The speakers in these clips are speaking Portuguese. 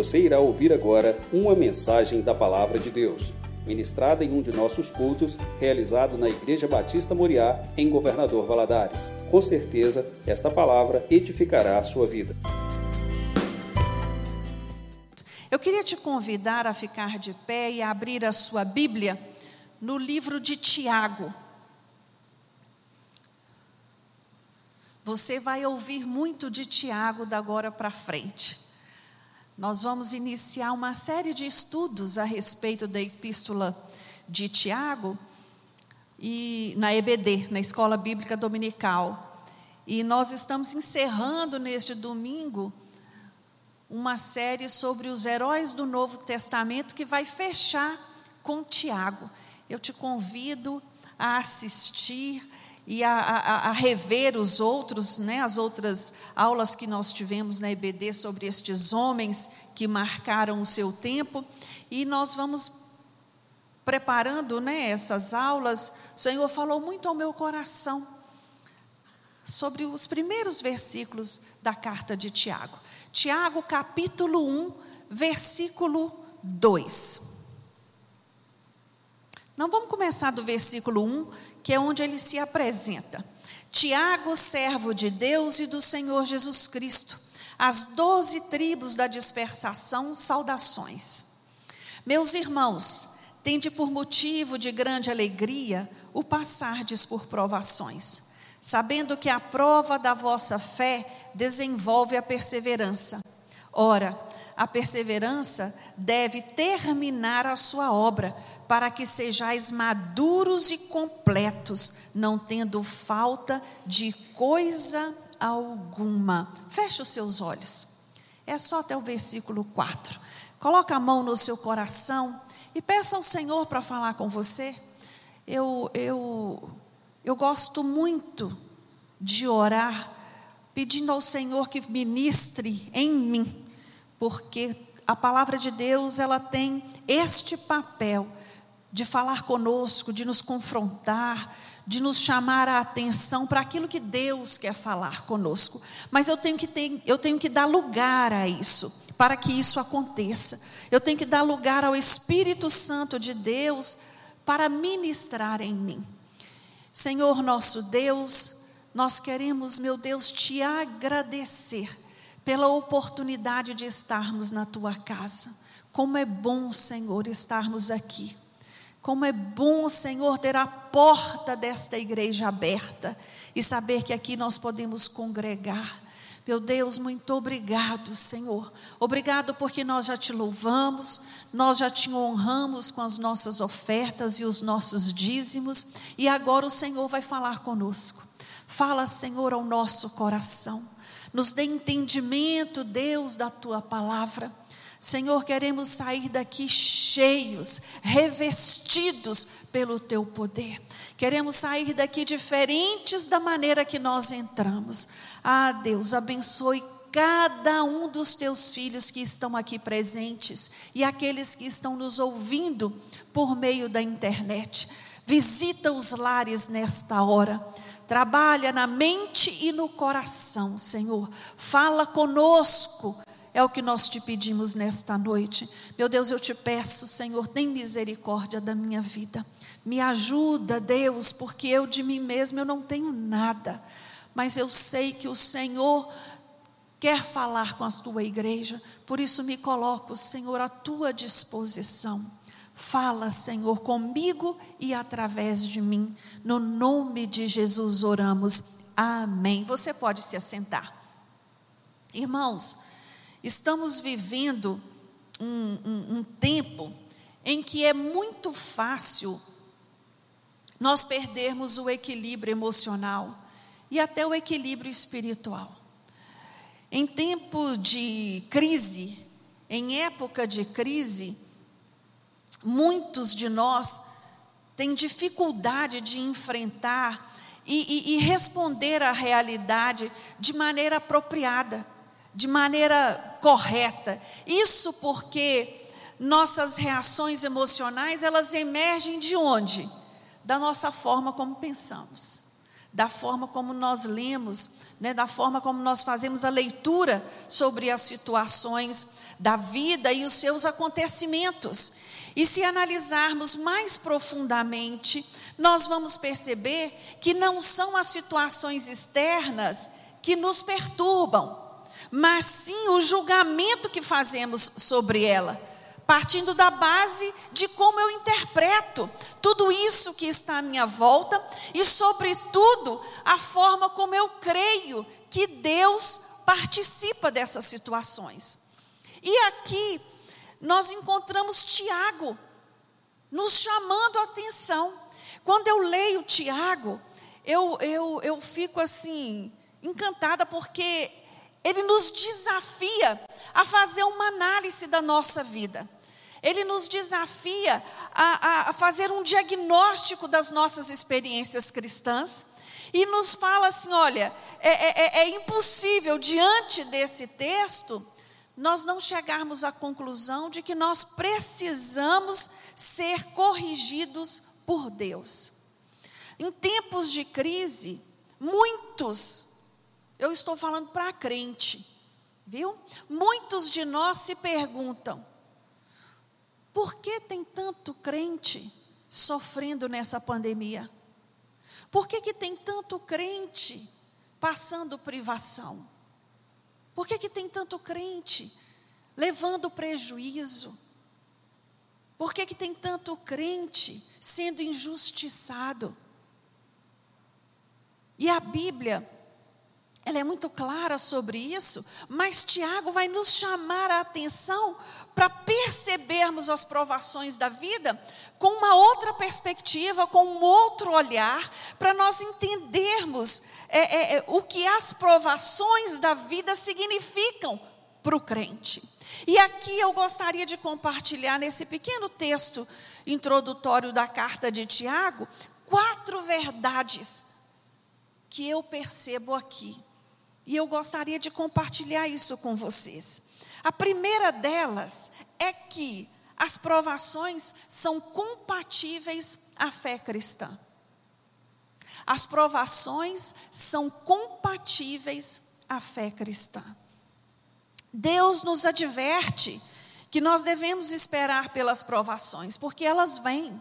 Você irá ouvir agora uma mensagem da Palavra de Deus, ministrada em um de nossos cultos, realizado na Igreja Batista Moriá, em Governador Valadares. Com certeza, esta palavra edificará a sua vida. Eu queria te convidar a ficar de pé e abrir a sua Bíblia no livro de Tiago. Você vai ouvir muito de Tiago da agora para frente. Nós vamos iniciar uma série de estudos a respeito da epístola de Tiago e na EBD, na Escola Bíblica Dominical. E nós estamos encerrando neste domingo uma série sobre os heróis do Novo Testamento que vai fechar com Tiago. Eu te convido a assistir e a, a, a, rever os outros, né, as outras aulas que nós tivemos na EBD sobre estes homens que marcaram o seu tempo, e nós vamos preparando né, essas aulas. O Senhor falou muito ao meu coração sobre os primeiros versículos da carta de Tiago. Tiago, capítulo 1, versículo 2. Não vamos começar do versículo 1, que é onde ele se apresenta. Tiago, servo de Deus e do Senhor Jesus Cristo, as doze tribos da dispersação, saudações. Meus irmãos, tende por motivo de grande alegria o passardes por provações, sabendo que a prova da vossa fé desenvolve a perseverança. Ora, a perseverança deve terminar a sua obra, para que sejais maduros e completos, não tendo falta de coisa alguma. Feche os seus olhos. É só até o versículo 4. Coloca a mão no seu coração e peça ao Senhor para falar com você. Eu, eu, eu gosto muito de orar, pedindo ao Senhor que ministre em mim, porque a palavra de Deus ela tem este papel de falar conosco, de nos confrontar, de nos chamar a atenção para aquilo que Deus quer falar conosco. Mas eu tenho que ter, eu tenho que dar lugar a isso, para que isso aconteça. Eu tenho que dar lugar ao Espírito Santo de Deus para ministrar em mim. Senhor nosso Deus, nós queremos, meu Deus, te agradecer pela oportunidade de estarmos na tua casa. Como é bom, Senhor, estarmos aqui. Como é bom, Senhor, ter a porta desta igreja aberta e saber que aqui nós podemos congregar. Meu Deus, muito obrigado, Senhor. Obrigado porque nós já te louvamos, nós já te honramos com as nossas ofertas e os nossos dízimos, e agora o Senhor vai falar conosco. Fala, Senhor, ao nosso coração. Nos dê entendimento, Deus, da tua palavra. Senhor, queremos sair daqui cheios, revestidos pelo teu poder. Queremos sair daqui diferentes da maneira que nós entramos. Ah, Deus, abençoe cada um dos teus filhos que estão aqui presentes e aqueles que estão nos ouvindo por meio da internet. Visita os lares nesta hora. Trabalha na mente e no coração, Senhor. Fala conosco é o que nós te pedimos nesta noite. Meu Deus, eu te peço, Senhor, tem misericórdia da minha vida. Me ajuda, Deus, porque eu de mim mesmo eu não tenho nada. Mas eu sei que o Senhor quer falar com a tua igreja, por isso me coloco, Senhor, à tua disposição. Fala, Senhor, comigo e através de mim. No nome de Jesus oramos. Amém. Você pode se assentar. Irmãos, Estamos vivendo um, um, um tempo em que é muito fácil nós perdermos o equilíbrio emocional e até o equilíbrio espiritual. Em tempo de crise, em época de crise, muitos de nós têm dificuldade de enfrentar e, e, e responder à realidade de maneira apropriada de maneira correta. Isso porque nossas reações emocionais, elas emergem de onde? Da nossa forma como pensamos. da forma como nós lemos, né, da forma como nós fazemos a leitura sobre as situações da vida e os seus acontecimentos. E se analisarmos mais profundamente, nós vamos perceber que não são as situações externas que nos perturbam, mas sim o julgamento que fazemos sobre ela, partindo da base de como eu interpreto tudo isso que está à minha volta e, sobretudo, a forma como eu creio que Deus participa dessas situações. E aqui nós encontramos Tiago nos chamando a atenção. Quando eu leio Tiago, eu, eu, eu fico assim, encantada, porque ele nos desafia a fazer uma análise da nossa vida. Ele nos desafia a, a, fazer um diagnóstico das nossas experiências cristãs e nos fala assim: olha, é, é, é, é impossível, diante desse texto, nós não chegarmos à conclusão de que nós precisamos ser corrigidos por Deus. Em tempos de crise, muitos eu estou falando para crente, viu? Muitos de nós se perguntam: por que tem tanto crente sofrendo nessa pandemia? Por que, que tem tanto crente passando privação? Por que, que tem tanto crente levando prejuízo? Por que, que tem tanto crente sendo injustiçado? E a Bíblia ela é muito clara sobre isso, mas Tiago vai nos chamar a atenção para percebermos as provações da vida com uma outra perspectiva, com um outro olhar, para nós entendermos é, é, é, o que as provações da vida significam para o crente. E aqui eu gostaria de compartilhar nesse pequeno texto introdutório da carta de Tiago, quatro verdades que eu percebo aqui e eu gostaria de compartilhar isso com vocês. A primeira delas é que as provações são compatíveis à fé cristã. As provações são compatíveis à fé cristã. Deus nos adverte que nós devemos esperar pelas provações, porque elas vêm.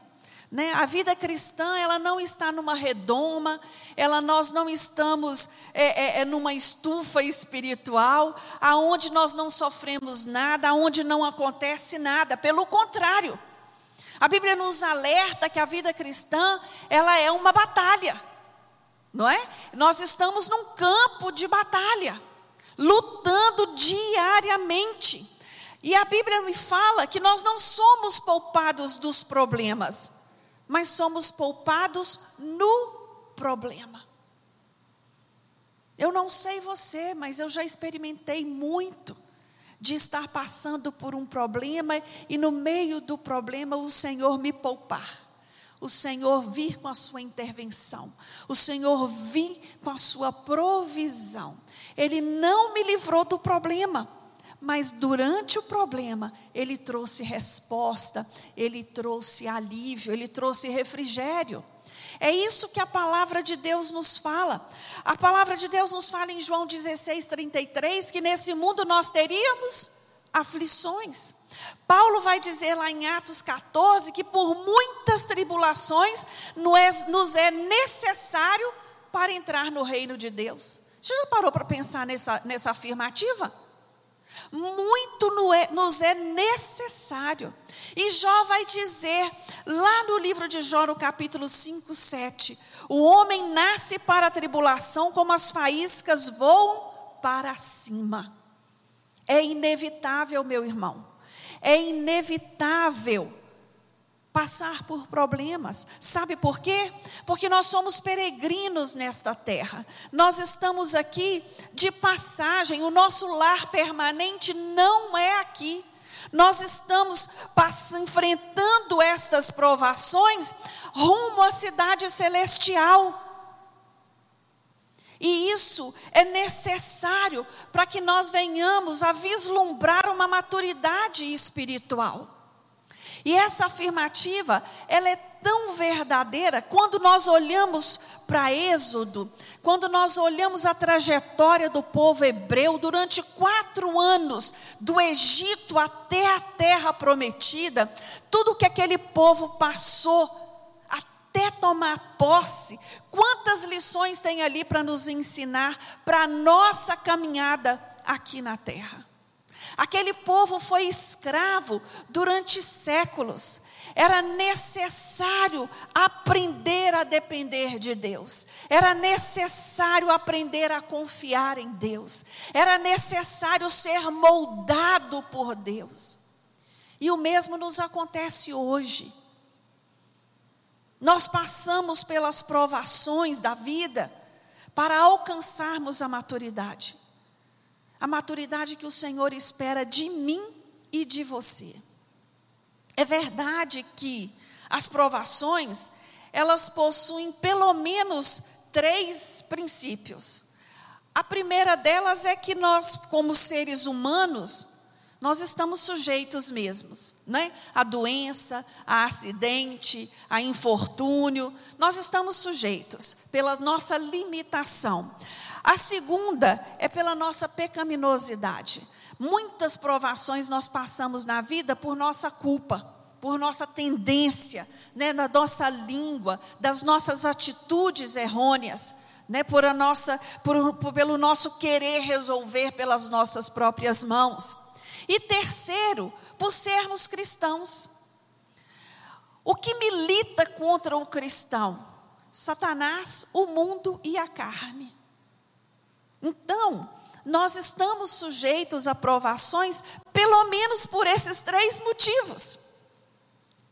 Né? A vida cristã ela não está numa redoma, ela nós não estamos é, é, é, numa estufa espiritual, aonde nós não sofremos nada, aonde não acontece nada. Pelo contrário, a Bíblia nos alerta que a vida cristã ela é uma batalha, não é? Nós estamos num campo de batalha, lutando diariamente. E a Bíblia me fala que nós não somos poupados dos problemas mas somos poupados no problema. Eu não sei você, mas eu já experimentei muito de estar passando por um problema e no meio do problema o Senhor me poupar. O Senhor vir com a sua intervenção, o Senhor vir com a sua provisão. Ele não me livrou do problema, mas durante o problema, ele trouxe resposta, ele trouxe alívio, ele trouxe refrigério. É isso que a palavra de Deus nos fala. A palavra de Deus nos fala em João 16, 33, que nesse mundo nós teríamos aflições. Paulo vai dizer lá em Atos 14 que por muitas tribulações nos é necessário para entrar no reino de Deus. Você já parou para pensar nessa, nessa afirmativa? Muito é, nos é necessário. E Jó vai dizer, lá no livro de Jó, no capítulo 5, 7, o homem nasce para a tribulação como as faíscas voam para cima. É inevitável, meu irmão, é inevitável passar por problemas. Sabe por quê? Porque nós somos peregrinos nesta terra. Nós estamos aqui de passagem, o nosso lar permanente não é aqui. Nós estamos enfrentando estas provações rumo à cidade celestial. E isso é necessário para que nós venhamos a vislumbrar uma maturidade espiritual. E essa afirmativa, ela é tão verdadeira quando nós olhamos para Êxodo, quando nós olhamos a trajetória do povo hebreu durante quatro anos, do Egito até a terra prometida, tudo que aquele povo passou até tomar posse, quantas lições tem ali para nos ensinar para a nossa caminhada aqui na terra. Aquele povo foi escravo durante séculos. Era necessário aprender a depender de Deus. Era necessário aprender a confiar em Deus. Era necessário ser moldado por Deus. E o mesmo nos acontece hoje. Nós passamos pelas provações da vida para alcançarmos a maturidade a maturidade que o Senhor espera de mim e de você. É verdade que as provações, elas possuem pelo menos três princípios. A primeira delas é que nós, como seres humanos, nós estamos sujeitos mesmos, né? A doença, a acidente, a infortúnio, nós estamos sujeitos pela nossa limitação. A segunda é pela nossa pecaminosidade. Muitas provações nós passamos na vida por nossa culpa, por nossa tendência, né, na nossa língua, das nossas atitudes errôneas, né, por a nossa, por, por, pelo nosso querer resolver pelas nossas próprias mãos. E terceiro, por sermos cristãos. O que milita contra o cristão? Satanás, o mundo e a carne. Então, nós estamos sujeitos a provações, pelo menos por esses três motivos.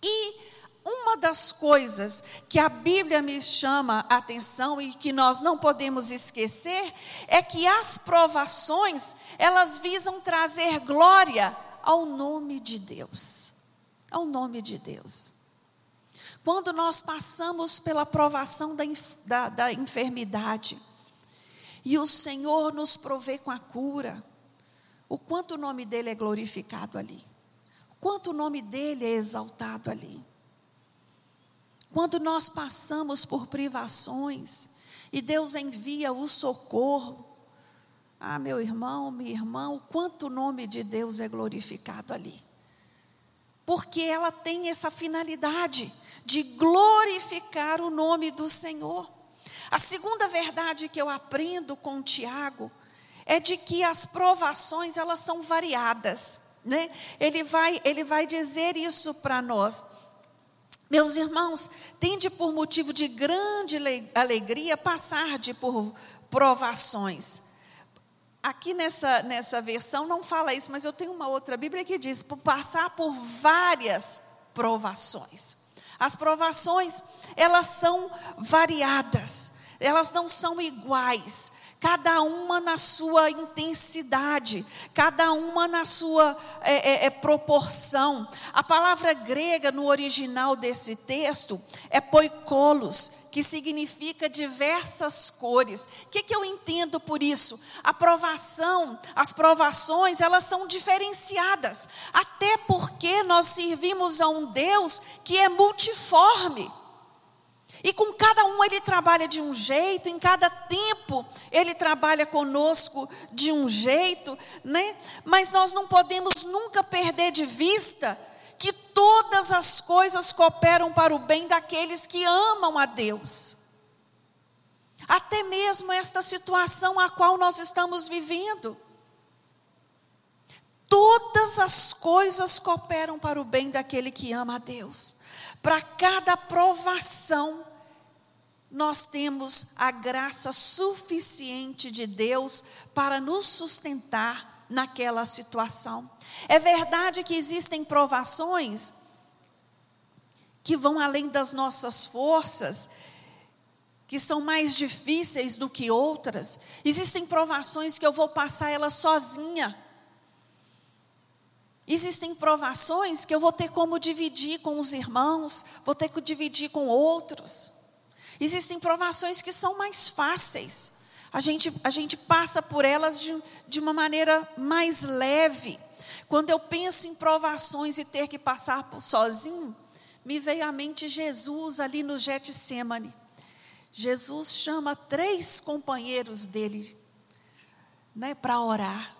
E uma das coisas que a Bíblia me chama a atenção e que nós não podemos esquecer é que as provações, elas visam trazer glória ao nome de Deus. Ao nome de Deus. Quando nós passamos pela provação da, da, da enfermidade, e o Senhor nos provê com a cura. O quanto o nome dele é glorificado ali. O quanto o nome dele é exaltado ali. Quando nós passamos por privações e Deus envia o socorro. Ah, meu irmão, minha irmã, o quanto o nome de Deus é glorificado ali. Porque ela tem essa finalidade de glorificar o nome do Senhor. A segunda verdade que eu aprendo com Tiago é de que as provações elas são variadas, né? Ele vai ele vai dizer isso para nós. Meus irmãos, tende por motivo de grande alegria passar de por provações. Aqui nessa, nessa versão não fala isso, mas eu tenho uma outra Bíblia que diz: por passar por várias provações. As provações, elas são variadas elas não são iguais, cada uma na sua intensidade, cada uma na sua é, é, é, proporção. A palavra grega no original desse texto é poikolos, que significa diversas cores. O que, que eu entendo por isso? A provação, as provações, elas são diferenciadas, até porque nós servimos a um Deus que é multiforme. E com cada um ele trabalha de um jeito, em cada tempo ele trabalha conosco de um jeito, né? Mas nós não podemos nunca perder de vista que todas as coisas cooperam para o bem daqueles que amam a Deus. Até mesmo esta situação a qual nós estamos vivendo. Todas as coisas cooperam para o bem daquele que ama a Deus. Para cada provação, nós temos a graça suficiente de Deus para nos sustentar naquela situação. É verdade que existem provações que vão além das nossas forças, que são mais difíceis do que outras. Existem provações que eu vou passar ela sozinha. Existem provações que eu vou ter como dividir com os irmãos, vou ter que dividir com outros. Existem provações que são mais fáceis. A gente, a gente passa por elas de, de uma maneira mais leve. Quando eu penso em provações e ter que passar por sozinho, me veio à mente Jesus ali no Getsemane. Jesus chama três companheiros dele né, para orar.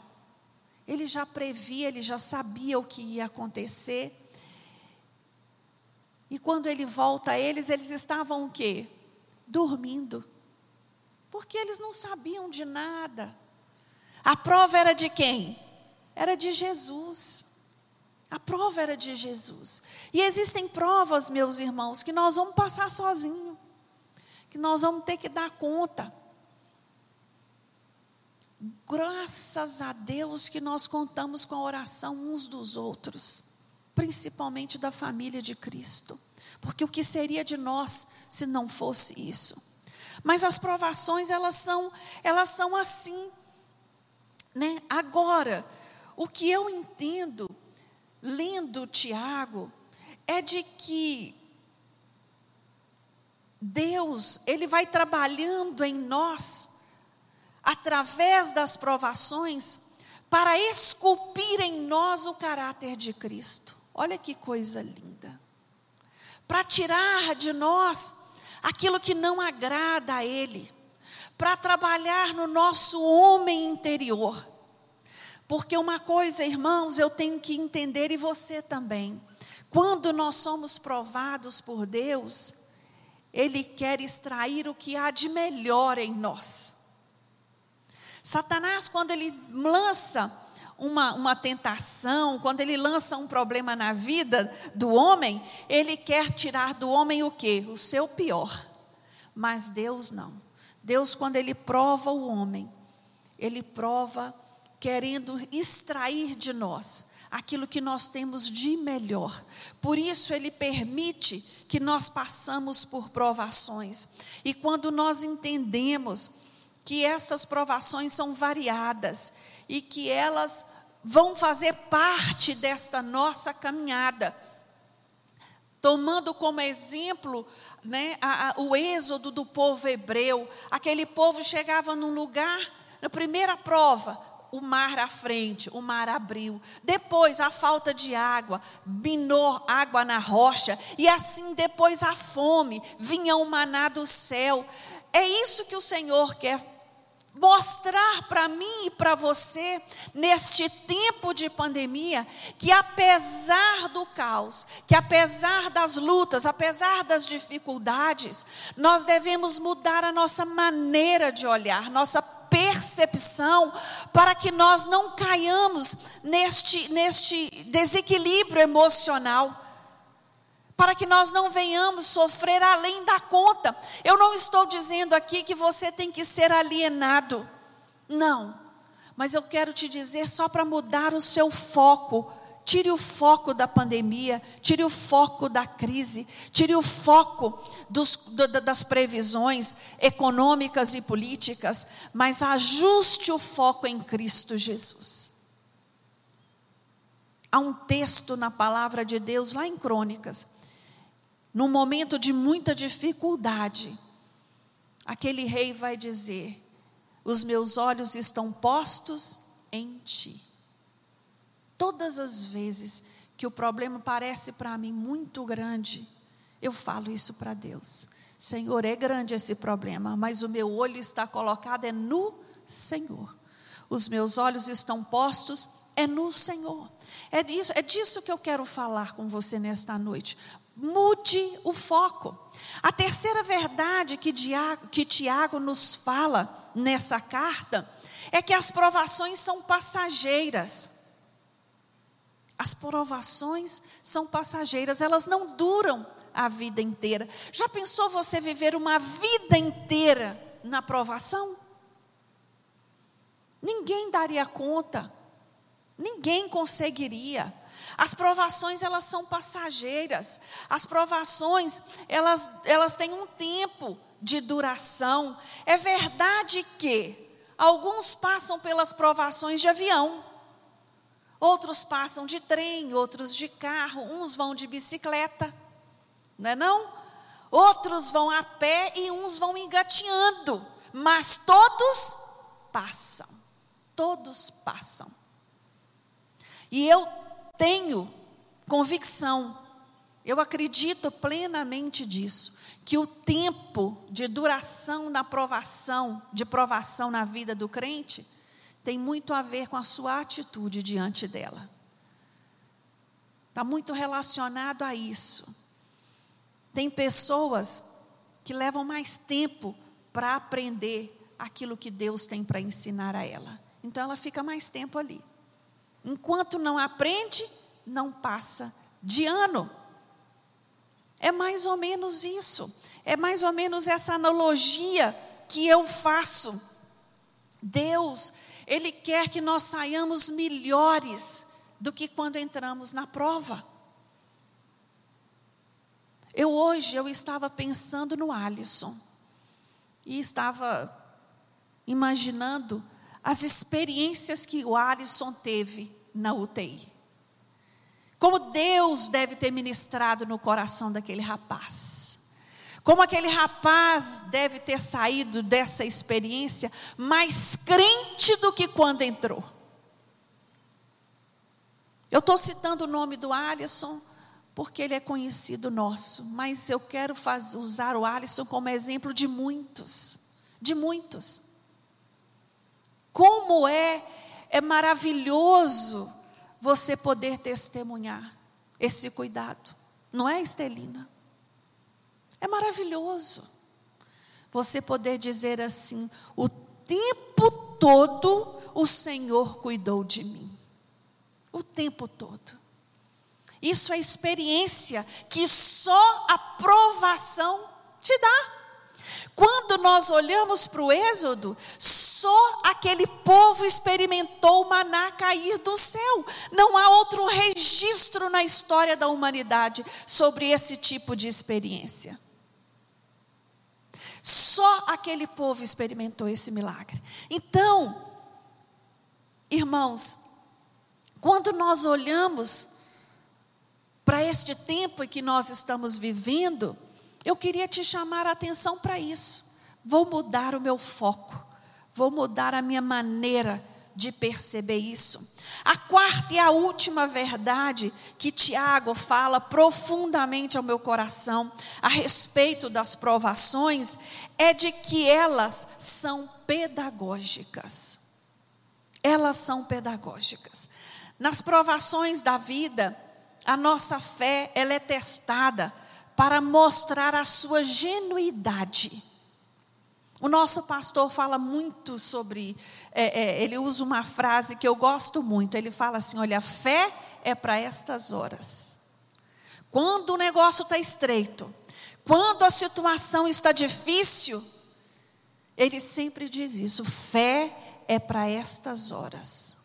Ele já previa, ele já sabia o que ia acontecer. E quando ele volta a eles, eles estavam o quê? Dormindo. Porque eles não sabiam de nada. A prova era de quem? Era de Jesus. A prova era de Jesus. E existem provas, meus irmãos, que nós vamos passar sozinho. Que nós vamos ter que dar conta. Graças a Deus que nós contamos com a oração uns dos outros, principalmente da família de Cristo. Porque o que seria de nós se não fosse isso? Mas as provações, elas são, elas são assim. Né? Agora, o que eu entendo, lendo Tiago, é de que Deus, Ele vai trabalhando em nós, através das provações, para esculpir em nós o caráter de Cristo. Olha que coisa linda. Para tirar de nós aquilo que não agrada a Ele, para trabalhar no nosso homem interior. Porque uma coisa, irmãos, eu tenho que entender e você também. Quando nós somos provados por Deus, Ele quer extrair o que há de melhor em nós. Satanás, quando ele lança uma, uma tentação, quando ele lança um problema na vida do homem, ele quer tirar do homem o que? O seu pior. Mas Deus não. Deus, quando ele prova o homem, ele prova querendo extrair de nós aquilo que nós temos de melhor. Por isso ele permite que nós passamos por provações. E quando nós entendemos que essas provações são variadas e que elas vão fazer parte desta nossa caminhada, tomando como exemplo né, a, a, o êxodo do povo hebreu, aquele povo chegava num lugar, na primeira prova, o mar à frente, o mar abriu. Depois a falta de água, binou água na rocha, e assim depois a fome, vinha o maná do céu. É isso que o Senhor quer mostrar para mim e para você, neste tempo de pandemia, que apesar do caos, que apesar das lutas, apesar das dificuldades, nós devemos mudar a nossa maneira de olhar, nossa percepção, para que nós não caiamos neste, neste desequilíbrio emocional. Para que nós não venhamos sofrer além da conta. Eu não estou dizendo aqui que você tem que ser alienado. Não. Mas eu quero te dizer só para mudar o seu foco Tire o foco da pandemia, tire o foco da crise, tire o foco dos, das previsões econômicas e políticas, mas ajuste o foco em Cristo Jesus. Há um texto na palavra de Deus, lá em Crônicas, num momento de muita dificuldade, aquele rei vai dizer: Os meus olhos estão postos em ti. Todas as vezes que o problema parece para mim muito grande, eu falo isso para Deus. Senhor, é grande esse problema, mas o meu olho está colocado é no Senhor. Os meus olhos estão postos é no Senhor. É disso, é disso que eu quero falar com você nesta noite. Mude o foco. A terceira verdade que, Diago, que Tiago nos fala nessa carta é que as provações são passageiras. As provações são passageiras, elas não duram a vida inteira. Já pensou você viver uma vida inteira na provação? Ninguém daria conta. Ninguém conseguiria. As provações elas são passageiras. As provações elas elas têm um tempo de duração. É verdade que alguns passam pelas provações de avião. Outros passam de trem, outros de carro, uns vão de bicicleta, não é não? Outros vão a pé e uns vão engatinhando, mas todos passam. Todos passam. E eu tenho convicção, eu acredito plenamente disso, que o tempo de duração na provação, de provação na vida do crente, tem muito a ver com a sua atitude diante dela. Está muito relacionado a isso. Tem pessoas que levam mais tempo para aprender aquilo que Deus tem para ensinar a ela. Então ela fica mais tempo ali. Enquanto não aprende, não passa de ano. É mais ou menos isso. É mais ou menos essa analogia que eu faço. Deus, Ele quer que nós saiamos melhores do que quando entramos na prova. Eu hoje eu estava pensando no Alisson e estava imaginando as experiências que o Alisson teve na UTI. Como Deus deve ter ministrado no coração daquele rapaz. Como aquele rapaz deve ter saído dessa experiência mais crente do que quando entrou. Eu estou citando o nome do Alisson porque ele é conhecido nosso, mas eu quero faz, usar o Alisson como exemplo de muitos, de muitos. Como é é maravilhoso você poder testemunhar esse cuidado. Não é, Estelina? É maravilhoso você poder dizer assim: o tempo todo o Senhor cuidou de mim. O tempo todo. Isso é experiência que só a provação te dá. Quando nós olhamos para o Êxodo, só aquele povo experimentou o maná cair do céu. Não há outro registro na história da humanidade sobre esse tipo de experiência. Só aquele povo experimentou esse milagre. Então, irmãos, quando nós olhamos para este tempo em que nós estamos vivendo, eu queria te chamar a atenção para isso. Vou mudar o meu foco vou mudar a minha maneira de perceber isso. A quarta e a última verdade que Tiago fala profundamente ao meu coração a respeito das provações é de que elas são pedagógicas. Elas são pedagógicas. Nas provações da vida, a nossa fé ela é testada para mostrar a sua genuidade o nosso pastor fala muito sobre, é, é, ele usa uma frase que eu gosto muito. Ele fala assim: olha, fé é para estas horas. Quando o negócio está estreito, quando a situação está difícil, ele sempre diz isso: fé é para estas horas.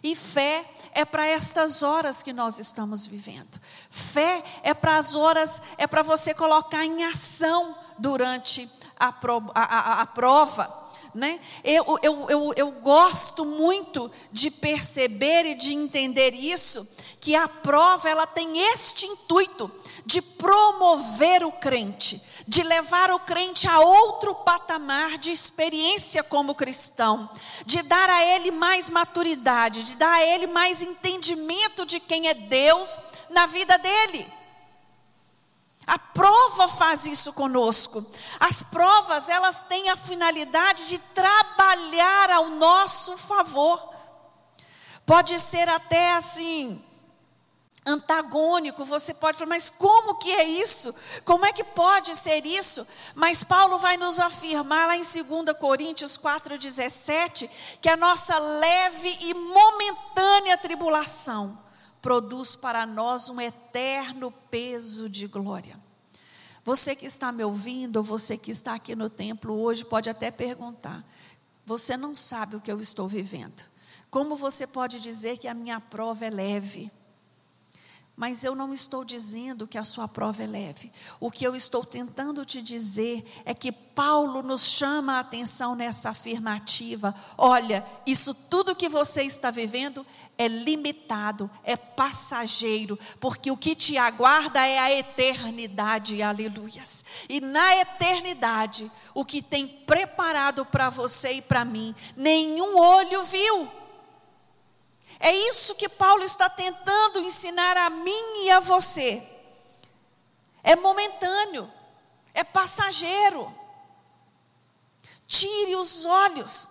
E fé é para estas horas que nós estamos vivendo. Fé é para as horas, é para você colocar em ação durante a, pro, a, a, a prova. Né? Eu, eu, eu, eu gosto muito de perceber e de entender isso, que a prova ela tem este intuito de promover o crente, de levar o crente a outro patamar de experiência como cristão, de dar a ele mais maturidade, de dar a ele mais entendimento de quem é Deus na vida dele. A prova faz isso conosco. As provas, elas têm a finalidade de trabalhar ao nosso favor. Pode ser até assim, antagônico, você pode falar, mas como que é isso? Como é que pode ser isso? Mas Paulo vai nos afirmar lá em 2 Coríntios 4,17 que a nossa leve e momentânea tribulação produz para nós um eterno peso de glória. Você que está me ouvindo, ou você que está aqui no templo hoje, pode até perguntar: você não sabe o que eu estou vivendo. Como você pode dizer que a minha prova é leve? Mas eu não estou dizendo que a sua prova é leve. O que eu estou tentando te dizer é que Paulo nos chama a atenção nessa afirmativa. Olha, isso tudo que você está vivendo é limitado, é passageiro, porque o que te aguarda é a eternidade, aleluias. E na eternidade, o que tem preparado para você e para mim, nenhum olho viu É isso que Paulo está tentando ensinar a mim e a você. É momentâneo, é passageiro. Tire os olhos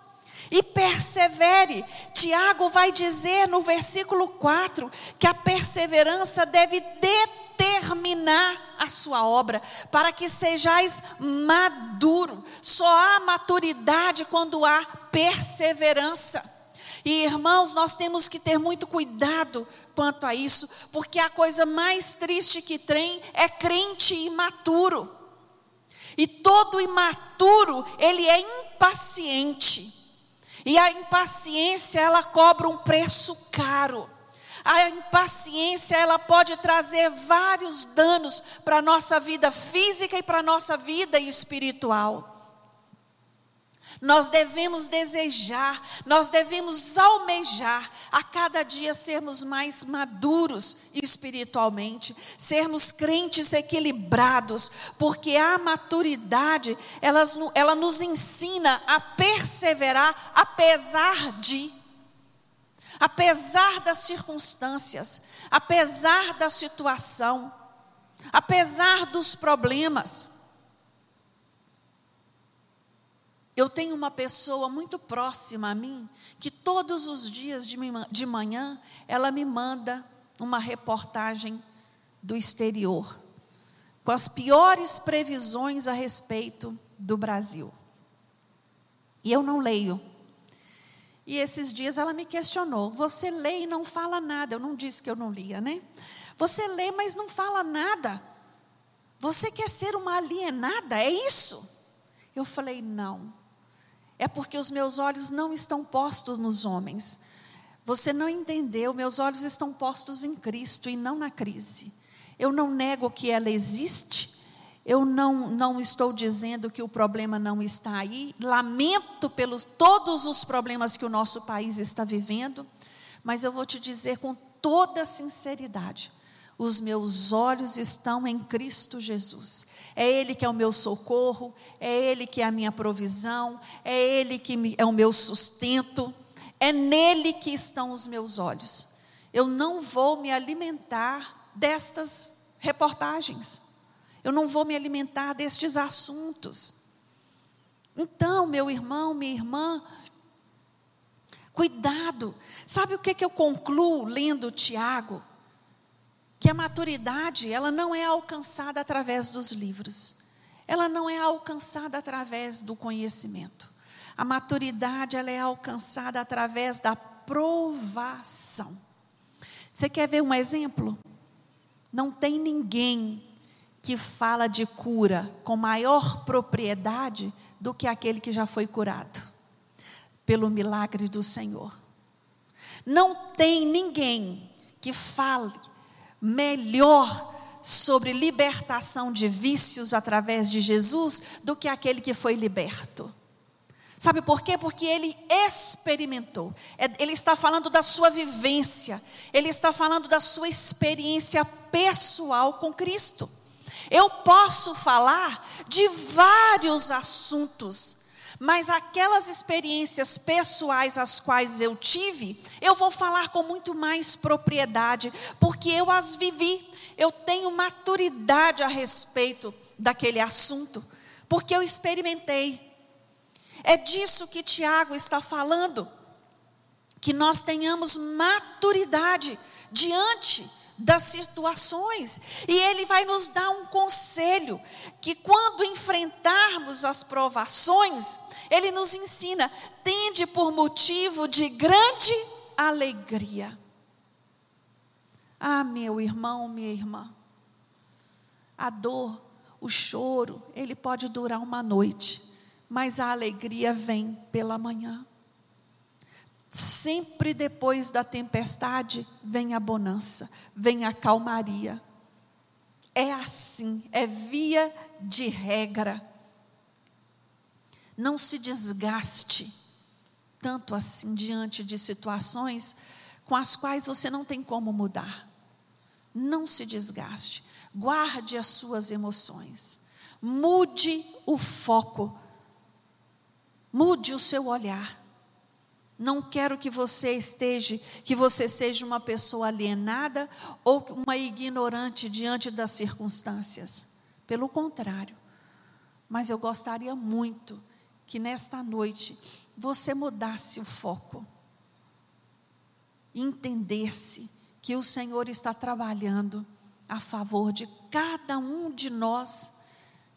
e persevere. Tiago vai dizer no versículo 4 que a perseverança deve determinar a sua obra, para que sejais maduro. Só há maturidade quando há perseverança. E irmãos, nós temos que ter muito cuidado quanto a isso, porque a coisa mais triste que tem é crente imaturo. E todo imaturo, ele é impaciente. E a impaciência, ela cobra um preço caro. A impaciência, ela pode trazer vários danos para a nossa vida física e para a nossa vida espiritual. Nós devemos desejar, nós devemos almejar a cada dia sermos mais maduros espiritualmente, sermos crentes equilibrados, porque a maturidade, ela, ela nos ensina a perseverar apesar de, apesar das circunstâncias, apesar da situação, apesar dos problemas. Eu tenho uma pessoa muito próxima a mim, que todos os dias de manhã, ela me manda uma reportagem do exterior, com as piores previsões a respeito do Brasil. E eu não leio. E esses dias ela me questionou: Você lê e não fala nada? Eu não disse que eu não lia, né? Você lê, mas não fala nada. Você quer ser uma alienada? É isso? Eu falei: Não é porque os meus olhos não estão postos nos homens. Você não entendeu, meus olhos estão postos em Cristo e não na crise. Eu não nego que ela existe, eu não, não estou dizendo que o problema não está aí, lamento pelos todos os problemas que o nosso país está vivendo, mas eu vou te dizer com toda sinceridade: os meus olhos estão em Cristo Jesus. É Ele que é o meu socorro, é Ele que é a minha provisão, é Ele que é o meu sustento, é nele que estão os meus olhos. Eu não vou me alimentar destas reportagens, eu não vou me alimentar destes assuntos. Então, meu irmão, minha irmã, cuidado. Sabe o que, que eu concluo lendo Tiago? Que a maturidade, ela não é alcançada através dos livros. Ela não é alcançada através do conhecimento. A maturidade, ela é alcançada através da provação. Você quer ver um exemplo? Não tem ninguém que fala de cura com maior propriedade do que aquele que já foi curado pelo milagre do Senhor. Não tem ninguém que fale melhor sobre libertação de vícios através de Jesus do que aquele que foi liberto. Sabe por quê? Porque ele experimentou. É, ele está falando da sua vivência. Ele está falando da sua experiência pessoal com Cristo. Eu posso falar de vários assuntos mas aquelas experiências pessoais as quais eu tive, eu vou falar com muito mais propriedade, porque eu as vivi. Eu tenho maturidade a respeito daquele assunto, porque eu experimentei. É disso que Tiago está falando, que nós tenhamos maturidade diante das situações. E ele vai nos dar um conselho que quando enfrentarmos as provações, ele nos ensina: tende por motivo de grande alegria. Ah, meu irmão, minha irmã, a dor, o choro, ele pode durar uma noite, mas a alegria vem pela manhã. Sempre depois da tempestade vem a bonança, vem a calmaria. É assim, é via de regra. Não se desgaste tanto assim diante de situações com as quais você não tem como mudar. Não se desgaste. Guarde as suas emoções. Mude o foco. Mude o seu olhar. Não quero que você esteja, que você seja uma pessoa alienada ou uma ignorante diante das circunstâncias. Pelo contrário. Mas eu gostaria muito que nesta noite você mudasse o foco. Entendesse que o Senhor está trabalhando a favor de cada um de nós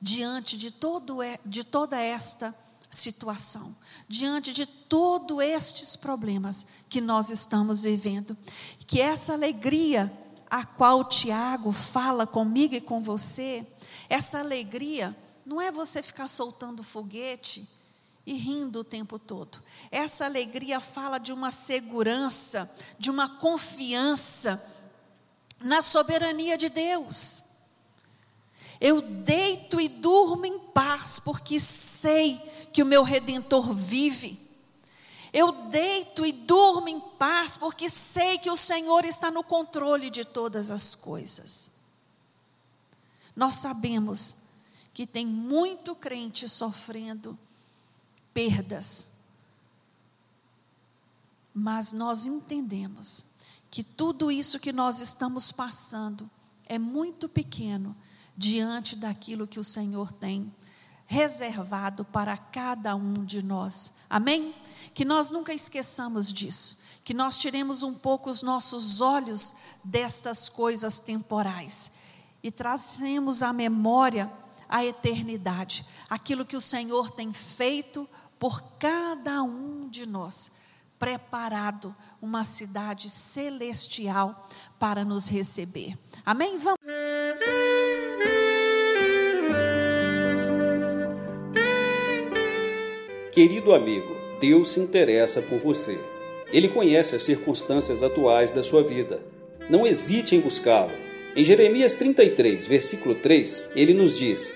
diante de, todo, de toda esta situação diante de todos estes problemas que nós estamos vivendo. Que essa alegria a qual Tiago fala comigo e com você, essa alegria não é você ficar soltando foguete e rindo o tempo todo. Essa alegria fala de uma segurança, de uma confiança na soberania de Deus. Eu deito e durmo em paz, porque sei que o meu redentor vive. Eu deito e durmo em paz, porque sei que o Senhor está no controle de todas as coisas. Nós sabemos que tem muito crente sofrendo perdas, mas nós entendemos que tudo isso que nós estamos passando é muito pequeno diante daquilo que o Senhor tem reservado para cada um de nós. Amém? Que nós nunca esqueçamos disso, que nós tiremos um pouco os nossos olhos destas coisas temporais e trazemos à memória a eternidade, aquilo que o Senhor tem feito por cada um de nós, preparado uma cidade celestial para nos receber. Amém? Vamos. Querido amigo, Deus se interessa por você. Ele conhece as circunstâncias atuais da sua vida. Não hesite em buscá-lo. Em Jeremias 33, versículo 3, ele nos diz: